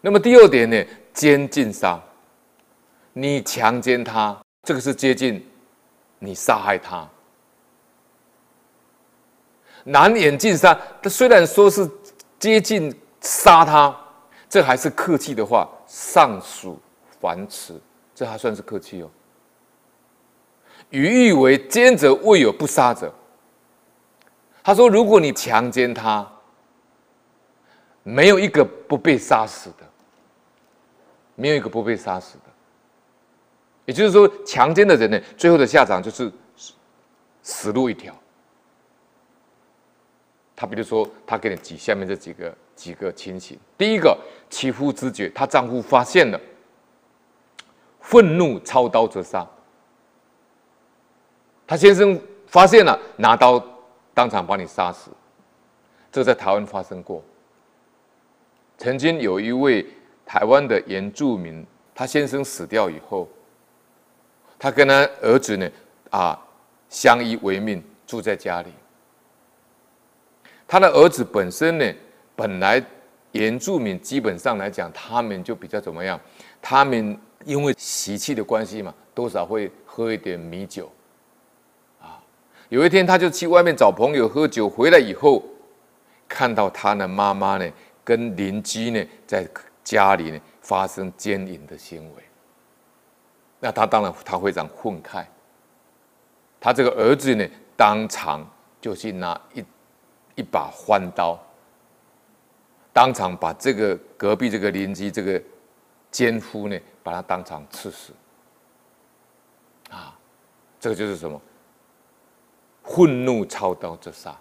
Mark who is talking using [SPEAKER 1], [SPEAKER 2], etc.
[SPEAKER 1] 那么第二点呢，监禁杀，你强奸他，这个是接近你杀害他。难掩禁杀，他虽然说是接近杀他，这还是客气的话，尚属繁辞，这还算是客气哦。语意为奸者未有不杀者。他说：“如果你强奸他，没有一个不被杀死的，没有一个不被杀死的。也就是说，强奸的人呢，最后的下场就是死路一条。他比如说，他给你举下面这几个几个情形：第一个，妻夫知觉，她丈夫发现了，愤怒操刀则杀。他先生发现了，拿刀。”当场把你杀死，这在台湾发生过。曾经有一位台湾的原住民，他先生死掉以后，他跟他儿子呢，啊，相依为命，住在家里。他的儿子本身呢，本来原住民基本上来讲，他们就比较怎么样？他们因为习气的关系嘛，多少会喝一点米酒。有一天，他就去外面找朋友喝酒，回来以后，看到他的妈妈呢，跟邻居呢，在家里呢发生奸淫的行为。那他当然他非常愤慨，他这个儿子呢，当场就去拿一一把宽刀，当场把这个隔壁这个邻居这个奸夫呢，把他当场刺死。啊，这个就是什么？愤怒操刀自杀，